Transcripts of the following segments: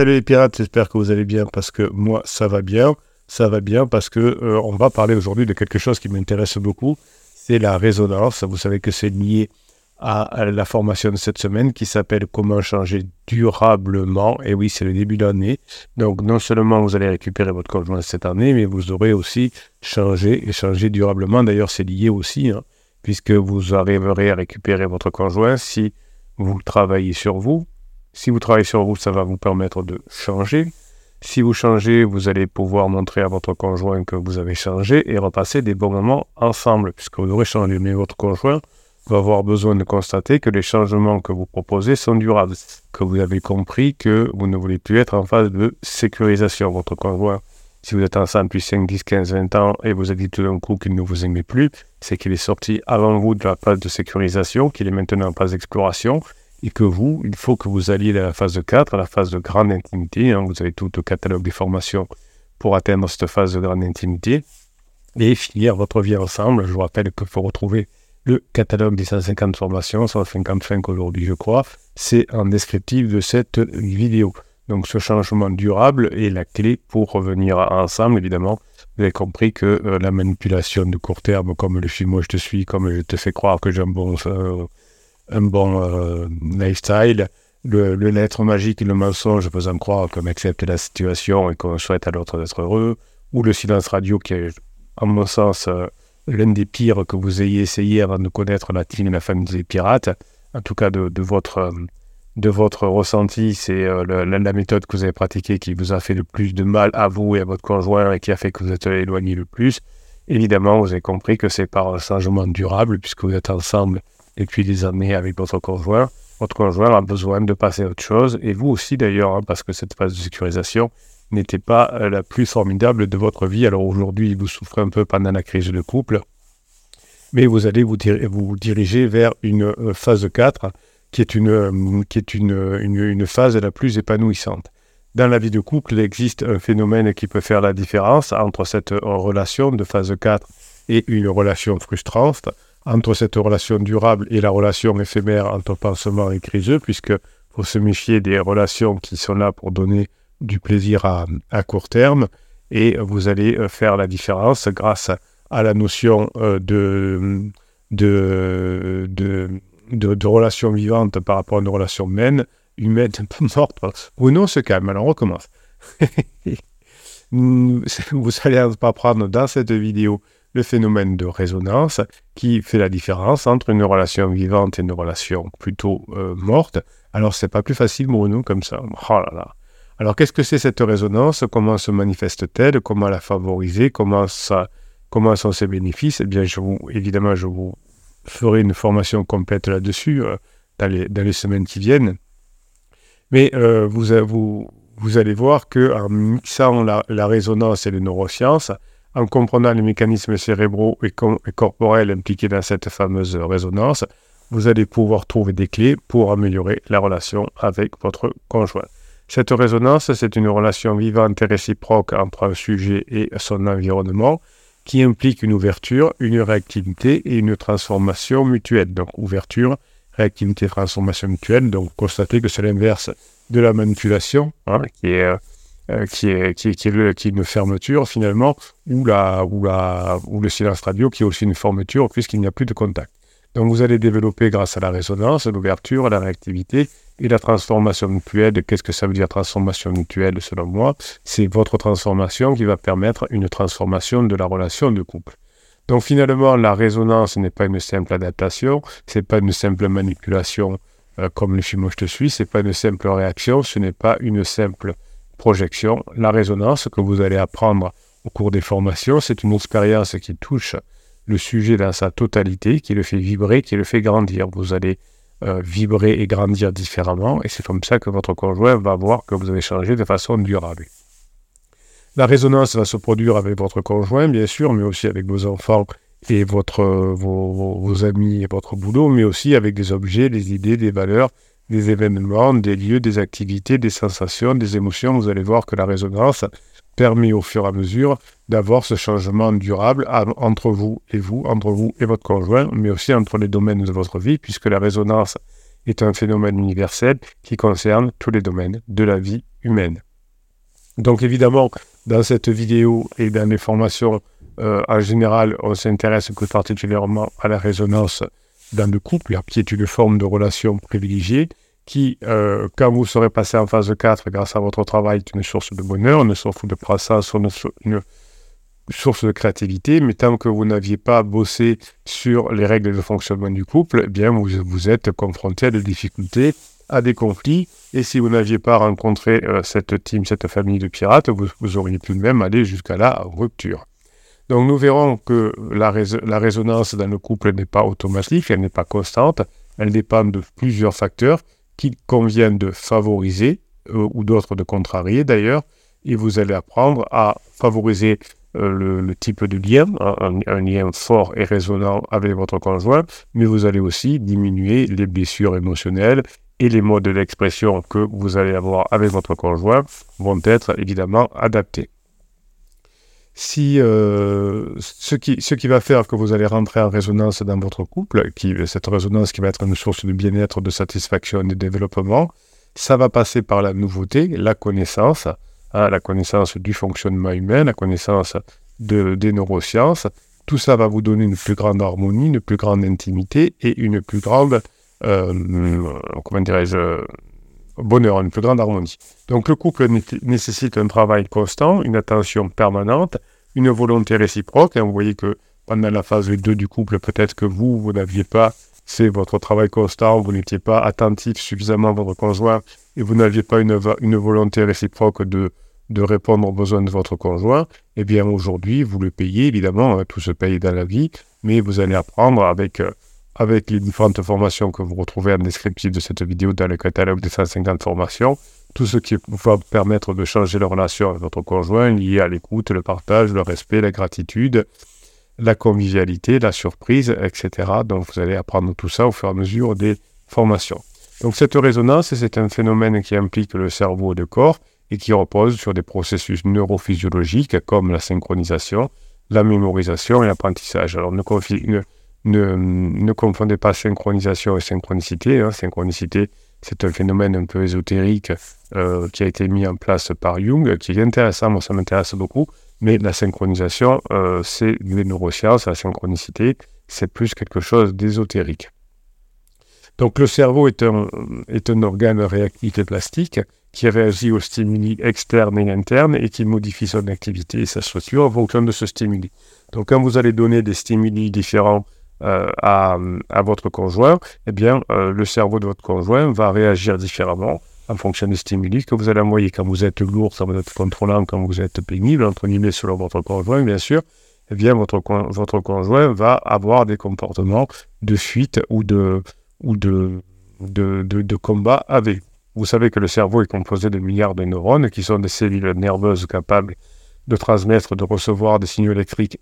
Salut les pirates, j'espère que vous allez bien parce que moi ça va bien. Ça va bien parce que euh, on va parler aujourd'hui de quelque chose qui m'intéresse beaucoup, c'est la résonance. Vous savez que c'est lié à, la formation de cette semaine qui s'appelle Comment changer durablement. Et oui, c'est le début d'année. Donc non seulement vous allez récupérer votre conjoint cette année, mais vous aurez aussi changé et changé durablement. D'ailleurs, c'est lié aussi, hein, puisque vous arriverez à récupérer votre conjoint si vous travaillez sur vous, si vous travaillez sur vous, ça va vous permettre de changer. Si vous changez, vous allez pouvoir montrer à votre conjoint que vous avez changé et repasser des bons moments ensemble, puisque vous aurez changé. Mais votre conjoint va avoir besoin de constater que les changements que vous proposez sont durables, que vous avez compris que vous ne voulez plus être en phase de sécurisation. Votre conjoint, si vous êtes ensemble depuis 5, 10, 15, 20 ans et vous avez dit tout d'un coup qu'il ne vous aimait plus, c'est qu'il est sorti avant vous de la phase de sécurisation, qu'il est maintenant en phase d'exploration et que vous, il faut que vous alliez à la phase 4, à la phase de grande intimité. Hein. vous avez tout le catalogue des formations pour atteindre cette phase de grande intimité et finir votre vie ensemble. Je vous rappelle qu'il faut retrouver le catalogue des 150 formations, 155 aujourd'hui je crois. C'est en descriptif de cette vidéo. Donc ce changement durable est la clé pour revenir ensemble, évidemment. Vous avez compris que euh, la manipulation de court terme, comme le film Moi je te suis, comme je te fais croire que j'ai un bon... Euh, un bon euh, lifestyle. Le, lettre magique et le mensonge faisant croire qu'on accepte la situation et qu'on souhaite à l'autre d'être heureux, ou le silence radio qui est, en mon sens, euh, l'un des pires que vous ayez essayé avant de connaître la team et la famille des pirates. En tout cas, de, votre, de votre ressenti, c'est euh, la, méthode que vous avez pratiquée qui vous a fait le plus de mal à vous et à votre conjoint et qui a fait que vous êtes éloigné le plus. Évidemment, vous avez compris que c'est par un changement durable puisque vous êtes ensemble et puis années avec votre conjoint, votre conjoint a besoin de passer à autre chose, et vous aussi d'ailleurs, hein, parce que cette phase de sécurisation n'était pas euh, la plus formidable de votre vie. Alors aujourd'hui, vous souffrez un peu pendant la crise de couple, mais vous allez vous, vous diriger vers une euh, phase 4 qui est, une, euh, qui est une, une, phase la plus épanouissante. Dans la vie de couple, il existe un phénomène qui peut faire la différence entre cette relation de phase 4 et une relation frustrante entre cette relation durable et la relation éphémère entre pansement et criseux, puisque faut se méfier des relations qui sont là pour donner du plaisir à, court terme, et vous allez euh, faire la différence grâce à la notion euh, de, de, de, relation vivante par rapport à une relation humaine, humaine morte. Bruno se calme, alors on recommence. vous allez pas prendre dans cette vidéo le phénomène de résonance qui fait la différence entre une relation vivante et une relation plutôt euh, morte. Alors, c'est pas plus facile nous comme ça. Oh là là. Alors, qu'est-ce que c'est cette résonance? Comment se manifeste-t-elle? Comment la favoriser? Comment ça, comment sont ses bénéfices? Eh bien, je vous, évidemment, je vous ferai une formation complète là-dessus euh, dans, les, semaines qui viennent. Mais euh, vous, allez voir que en mixant la, la résonance et les neurosciences, en comprenant les mécanismes cérébraux et, corporels impliqués dans cette fameuse résonance, vous allez pouvoir trouver des clés pour améliorer la relation avec votre conjoint. Cette résonance, c'est une relation vivante et réciproque entre un sujet et son environnement qui implique une ouverture, une réactivité et une transformation mutuelle. Donc ouverture, réactivité, transformation mutuelle. Donc constatez que c'est l'inverse de la manipulation, hein, qui est euh, qui, est, une fermeture finalement, ou le silence radio qui est aussi une fermeture puisqu'il n'y a plus de contact. Donc vous allez développer grâce à la résonance, l'ouverture, la réactivité et la transformation mutuelle. Qu'est-ce que ça veut dire transformation mutuelle selon moi? C'est votre transformation qui va permettre une transformation de la relation de couple. Donc finalement, la résonance n'est pas une simple adaptation, c'est pas une simple manipulation euh, comme le film Je te suis, c'est pas une simple réaction, ce n'est pas une simple projection, la résonance que vous allez apprendre au cours des formations, c'est une expérience qui touche le sujet dans sa totalité, qui le fait vibrer, qui le fait grandir. Vous allez euh, vibrer et grandir différemment, et c'est comme ça que votre conjoint va voir que vous avez changé de façon durable. La résonance va se produire avec votre conjoint, bien sûr, mais aussi avec vos enfants et votre, vos, vos amis et votre boulot, mais aussi avec des objets, des idées, des valeurs, des événements, des lieux, des activités, des sensations, des émotions, vous allez voir que la résonance permet au fur et à mesure d'avoir ce changement durable entre vous et vous, entre vous et votre conjoint, mais aussi entre les domaines de votre vie, puisque la résonance est un phénomène universel qui concerne tous les domaines de la vie humaine. Donc évidemment, dans cette vidéo et dans les formations euh, en général, on s'intéresse plus particulièrement à la résonance dans le couple, qui est une forme de relation privilégiée qui, euh, quand vous serez passé en phase 4 grâce à votre travail, est une source de bonheur, une source de croissance, une, une source de créativité, mais tant que vous n'aviez pas bossé sur les règles de fonctionnement du couple, eh bien vous, vous êtes confronté à des difficultés, à des conflits, et si vous n'aviez pas rencontré euh, cette team, cette famille de pirates, vous, vous auriez pu même aller jusqu'à la rupture. Donc nous verrons que la, résonance dans le couple n'est pas automatique, elle n'est pas constante, elle dépend de plusieurs facteurs qu'il convient de favoriser euh, ou d'autres de contrarier d'ailleurs, et vous allez apprendre à favoriser euh, le, type de lien, hein, un, lien fort et résonnant avec votre conjoint, mais vous allez aussi diminuer les blessures émotionnelles et les modes d'expression que vous allez avoir avec votre conjoint vont être évidemment adaptés. Si euh, ce, qui, ce qui va faire que vous allez rentrer en résonance dans votre couple, qui, cette résonance qui va être une source de bien-être, de satisfaction et de développement, ça va passer par la nouveauté, la connaissance, la connaissance du fonctionnement humain, la connaissance de, des neurosciences. Tout ça va vous donner une plus grande harmonie, une plus grande intimité et une plus grande, euh, comment dirais-je, bonheur, une plus grande harmonie. Donc le couple nécessite un travail constant, une attention permanente, une volonté réciproque. Et vous voyez que pendant la phase 2 du couple, peut-être que vous, vous n'aviez pas, c'est votre travail constant, vous n'étiez pas attentif suffisamment à votre conjoint et vous n'aviez pas une, une volonté réciproque de, de répondre aux besoins de votre conjoint, eh bien aujourd'hui, vous le payez, évidemment, hein, tout se paye dans la vie, mais vous allez apprendre avec, euh, avec les différentes formations que vous retrouvez en descriptif de cette vidéo dans le catalogue des 150 formations, tout ce qui va permettre de changer la relation avec votre conjoint lié à l'écoute, le partage, le respect, la gratitude, la convivialité, la surprise, etc. Donc vous allez apprendre tout ça au fur et à mesure des formations. Donc cette résonance, c'est un phénomène qui implique le cerveau et le corps et qui repose sur des processus neurophysiologiques comme la synchronisation, la mémorisation et l'apprentissage. Alors ne, ne, confondez pas synchronisation et synchronicité. Hein. Synchronicité, c'est un phénomène un peu ésotérique euh, qui a été mis en place par Jung, qui est intéressant, moi ça m'intéresse beaucoup, mais la synchronisation, euh, c'est les neurosciences, la synchronicité, c'est plus quelque chose d'ésotérique. Donc le cerveau est un, est un organe réactif et plastique qui réagit aux stimuli externes et internes et qui modifie son activité et sa structure en fonction de ce stimuli. Donc quand vous allez donner des stimuli différents euh, à, votre conjoint, eh bien euh, le cerveau de votre conjoint va réagir différemment en fonction des stimuli que vous allez envoyer. Quand vous êtes lourd, quand vous êtes contrôlant, quand vous êtes pénible, entre guillemets, selon votre conjoint, bien sûr, eh bien votre, votre conjoint va avoir des comportements de fuite ou de, ou de, de, de, combat avec. Vous savez que le cerveau est composé de milliards de neurones qui sont des cellules nerveuses capables de transmettre, de recevoir des signaux électriques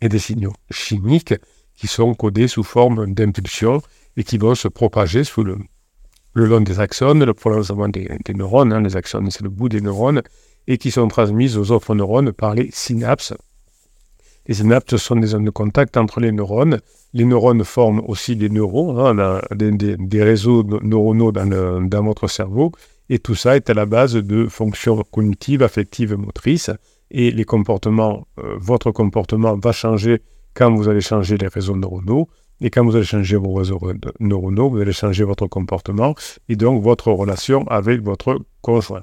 et des signaux chimiques qui sont codés sous forme d'impulsions et qui vont se propager sous le, long des axones, le prolongement des, neurones. Hein, les axones, c'est le bout des neurones et qui sont transmises aux autres neurones par les synapses. Les synapses sont des zones de contact entre les neurones les neurones forment aussi des neurones, hein, des, réseaux neuronaux dans, votre cerveau, et tout ça est à la base de fonctions cognitives, affectives, motrices, et les comportements, euh, votre comportement va changer quand vous allez changer les réseaux neuronaux, et quand vous allez changer vos réseaux neuronaux, vous allez changer votre comportement, et donc votre relation avec votre conjoint.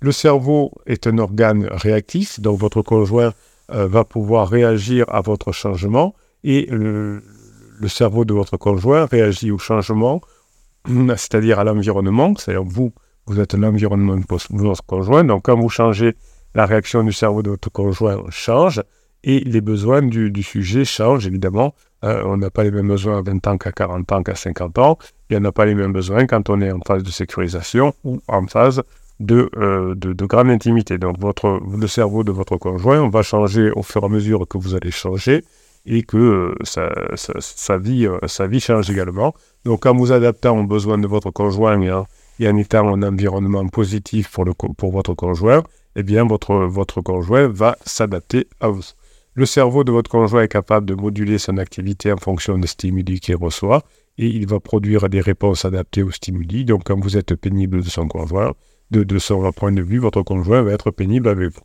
Le cerveau est un organe réactif, donc votre conjoint euh, va pouvoir réagir à votre changement, et le, le cerveau de votre conjoint réagit au changement, c'est-à-dire à, l'environnement, c'est-à-dire vous, vous êtes l'environnement de votre conjoint, donc quand vous changez, la réaction du cerveau de votre conjoint change, et les besoins du, sujet changent, évidemment. Euh, on n'a pas les mêmes besoins à 20 ans qu'à 40 ans, qu'à 50 ans, et on n'a pas les mêmes besoins quand on est en phase de sécurisation ou en phase de, euh, de, de, grande intimité. Donc le cerveau de votre conjoint va changer au fur et à mesure que vous allez changer, et que euh, sa, vie, change également. Donc, en vous adaptant aux besoins de votre conjoint et en, étant un environnement positif pour, votre conjoint, eh bien, votre conjoint va s'adapter à vous. Le cerveau de votre conjoint est capable de moduler son activité en fonction des stimuli qu'il reçoit et il va produire des réponses adaptées aux stimuli. Donc, quand vous êtes pénible de son conjoint, de, son point de vue, votre conjoint va être pénible avec vous.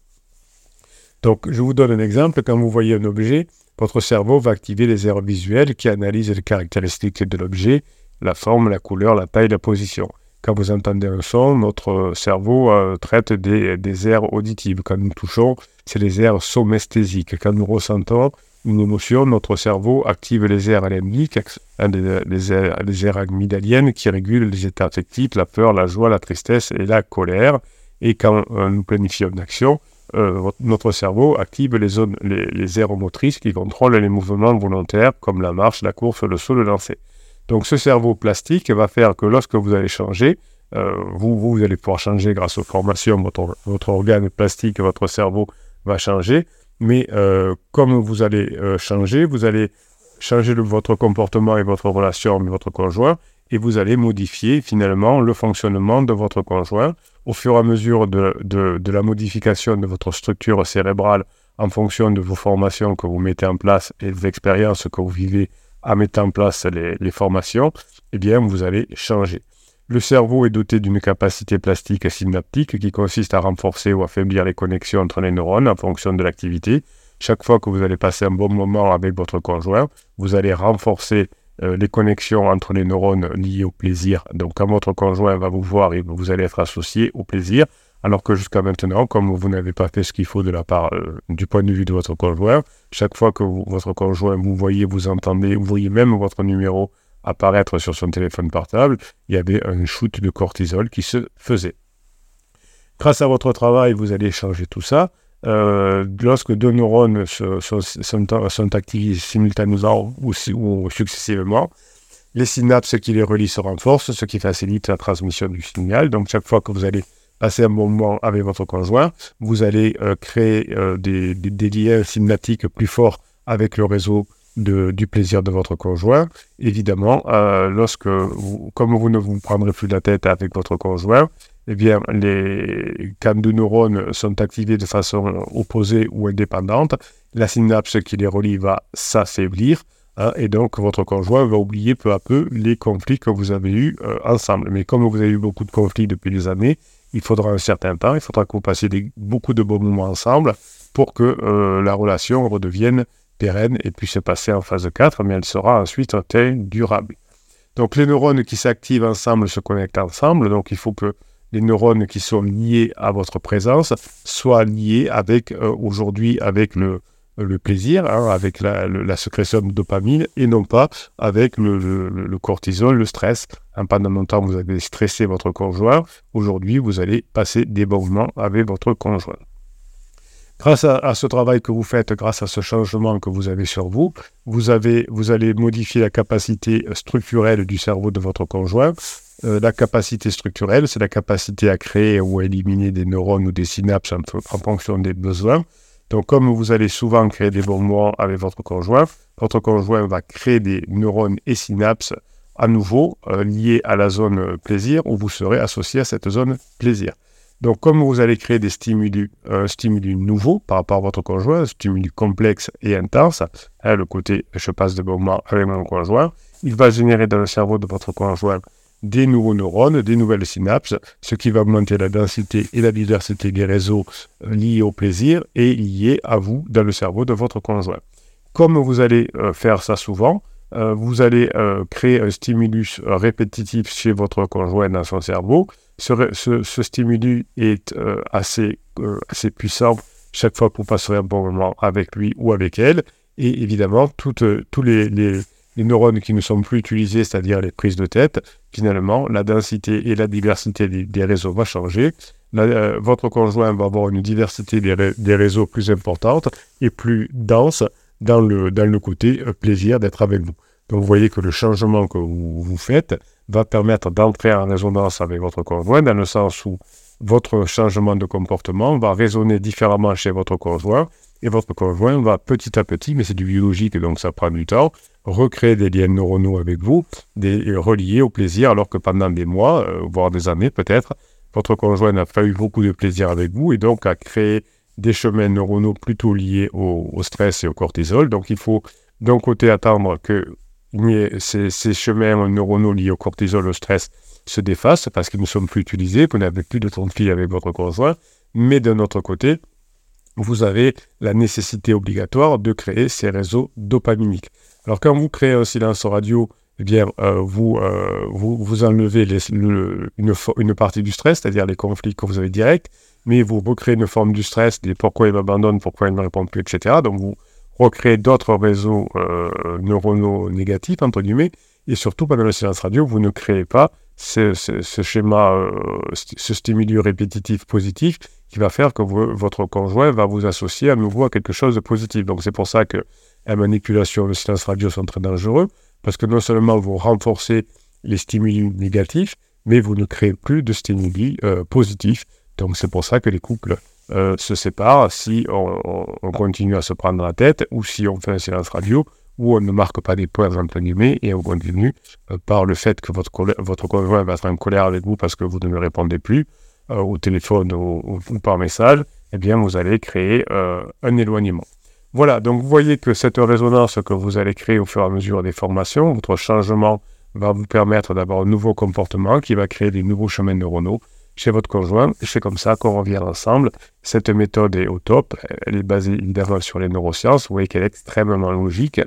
Donc, je vous donne un exemple. Quand vous voyez un objet, votre cerveau va activer les aires visuelles qui analysent les caractéristiques de l'objet, la forme, la couleur, la taille, la position. Quand vous entendez un son, notre cerveau euh, traite des, des, aires auditives. Quand nous touchons, c'est les aires somesthésiques. Quand nous ressentons une émotion, notre cerveau active les aires limbiques, les aires, les aires qui régulent les états affectifs, la peur, la joie, la tristesse et la colère. Et quand euh, nous planifions une action, euh, notre cerveau active les, zones, les, les, aires motrices qui contrôlent les mouvements volontaires comme la marche, la course, le saut, le lancer. Donc ce cerveau plastique va faire que lorsque vous allez changer, euh, vous, vous, allez pouvoir changer grâce aux formations, votre, organe plastique, votre cerveau va changer. Mais euh, comme vous allez euh, changer, vous allez changer votre comportement et votre relation avec votre conjoint et vous allez modifier finalement le fonctionnement de votre conjoint au fur et à mesure de, de, de la modification de votre structure cérébrale en fonction de vos formations que vous mettez en place et des expériences que vous vivez à mettre en place les, formations, eh bien, vous allez changer. Le cerveau est doté d'une capacité plastique synaptique qui consiste à renforcer ou affaiblir les connexions entre les neurones en fonction de l'activité. Chaque fois que vous allez passer un bon moment avec votre conjoint, vous allez renforcer euh, les connexions entre les neurones liées au plaisir. Donc quand votre conjoint va vous voir, vous allez être associé au plaisir. Alors que jusqu'à maintenant, comme vous n'avez pas fait ce qu'il faut de la part euh, du point de vue de votre conjoint, chaque fois que votre conjoint vous voyez, vous entendez, vous voyez même votre numéro apparaître sur son téléphone portable, il y avait un shoot de cortisol qui se faisait. Grâce à votre travail, vous allez changer tout ça. Euh, lorsque deux neurones sont, activés simultanément ou, ou, successivement, les synapses qui les relient se renforcent, ce qui facilite la transmission du signal. Donc chaque fois que vous allez passer un moment avec votre conjoint, vous allez euh, créer euh, des, liens synaptiques plus forts avec le réseau du plaisir de votre conjoint. Évidemment, euh, lorsque, comme vous ne vous prendrez plus la tête avec votre conjoint, eh les, quand deux neurones sont activés de façon opposée ou indépendante, la synapse qui les relie va s'affaiblir. Hein, et donc, votre conjoint va oublier peu à peu les conflits que vous avez eus ensemble. Mais comme vous avez eu beaucoup de conflits depuis des années, il faudra un certain temps, il faudra que vous passiez beaucoup de bons moments ensemble pour que euh, la relation redevienne pérenne et puis se passer en phase 4, mais elle sera ensuite durable. Donc les neurones qui s'activent ensemble se connectent ensemble, donc il faut que les neurones qui sont liés à votre présence soient liés avec euh, aujourd'hui avec le, le plaisir, hein, avec la, sécrétion de dopamine et non pas avec le, le, cortisol, le stress. Pendant longtemps, vous avez stressé votre conjoint. Aujourd'hui, vous allez passer des bons avec votre conjoint. Grâce à, ce travail que vous faites, grâce à ce changement que vous avez sur vous, vous allez modifier la capacité structurelle du cerveau de votre conjoint. Euh, la capacité structurelle, c'est la capacité à créer ou à éliminer des neurones ou des synapses en, fonction des besoins. Donc, comme vous allez souvent créer des bons moments avec votre conjoint, votre conjoint va créer des neurones et synapses à nouveau euh, liés à la zone plaisir où vous serez associé à cette zone plaisir. Donc, comme vous allez créer des stimuli, euh, stimuli nouveau par rapport à votre conjoint, stimuli complexe et intense, hein, le côté je passe de bons moments avec mon conjoint, il va générer dans le cerveau de votre conjoint des nouveaux neurones, des nouvelles synapses, ce qui va augmenter la densité et la diversité des réseaux euh, liés au plaisir et liés à vous dans le cerveau de votre conjoint. Comme vous allez euh, faire ça souvent, vous allez créer un stimulus répétitif chez votre conjoint dans son cerveau, ce, stimuli est euh, assez, euh, assez puissant chaque fois que vous passerez un bon moment avec lui ou avec elle. Et évidemment, toutes, euh, tous les, neurones qui ne sont plus utilisés, c'est-à-dire les prises de tête, finalement, la densité et la diversité des, réseaux va changer. votre conjoint va avoir une diversité des, réseaux plus importante et plus dense dans le, dans le côté plaisir d'être avec vous. Donc vous voyez que le changement que vous, vous faites, va permettre d'entrer en résonance avec votre conjoint, dans le sens où votre changement de comportement va résonner différemment chez votre conjoint, et votre conjoint va petit à petit, mais c'est du biologique, donc ça prend du temps, recréer des liens neuronaux avec vous, des, reliés au plaisir, alors que pendant des mois, euh, voire des années peut-être, votre conjoint n'a pas eu beaucoup de plaisir avec vous, et donc a créé des chemins neuronaux plutôt liés au, stress et au cortisol. Donc il faut d'un côté attendre que ces, chemins neuronaux liés au cortisol, au stress, se défassent parce qu'ils ne sont plus utilisés, vous n'avez plus de conflit avec votre conjoint. Mais d'un autre côté, vous avez la nécessité obligatoire de créer ces réseaux dopaminiques. Alors quand vous créez un silence radio, eh bien, euh, vous, euh, vous, vous, enlevez une, une, partie du stress, c'est-à-dire les conflits que vous avez directs, mais vous recréez une forme du stress, des pourquoi il m'abandonne, pourquoi il ne me répond plus, etc. Donc vous recréez d'autres réseaux euh, neuronaux négatifs, entre guillemets, et surtout pendant le silence radio, vous ne créez pas ce, schéma, euh, ce stimuli répétitif positif qui va faire que votre conjoint va vous associer à nouveau à quelque chose de positif. Donc c'est pour ça que la manipulation, le silence radio sont très dangereux, parce que non seulement vous renforcez les stimuli négatifs, mais vous ne créez plus de stimuli euh, positifs. Donc c'est pour ça que les couples euh, se séparent si on, on, continue à se prendre la tête ou si on fait un silence radio où on ne marque pas des points entre guillemets et on continue euh, par le fait que votre, votre conjoint va être en colère avec vous parce que vous ne lui répondez plus euh, au téléphone ou, par message, eh bien vous allez créer un éloignement. Voilà, donc vous voyez que cette résonance que vous allez créer au fur et à mesure des formations, votre changement va vous permettre d'avoir un nouveau comportement qui va créer des nouveaux chemins neuronaux chez votre conjoint. C'est comme ça qu'on revient ensemble. Cette méthode est au top. Elle est basée évidemment sur les neurosciences. Vous voyez qu'elle est extrêmement logique.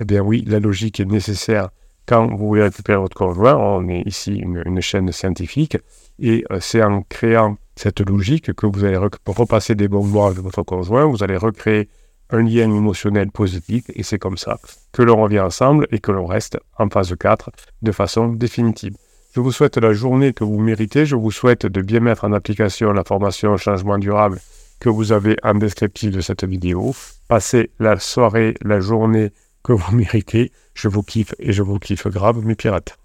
Eh bien oui, la logique est nécessaire quand vous voulez récupérer votre conjoint. On est ici une, chaîne scientifique et euh, c'est en créant cette logique que vous allez repasser des bons mois avec votre conjoint, vous allez recréer un lien émotionnel positif et c'est comme ça que l'on revient ensemble et que l'on reste en phase 4 de façon définitive. Je vous souhaite la journée que vous méritez, je vous souhaite de bien mettre en application la formation changement durable que vous avez en descriptif de cette vidéo. Passez la soirée, la journée que vous méritez. Je vous kiffe et je vous kiffe grave, mes pirates.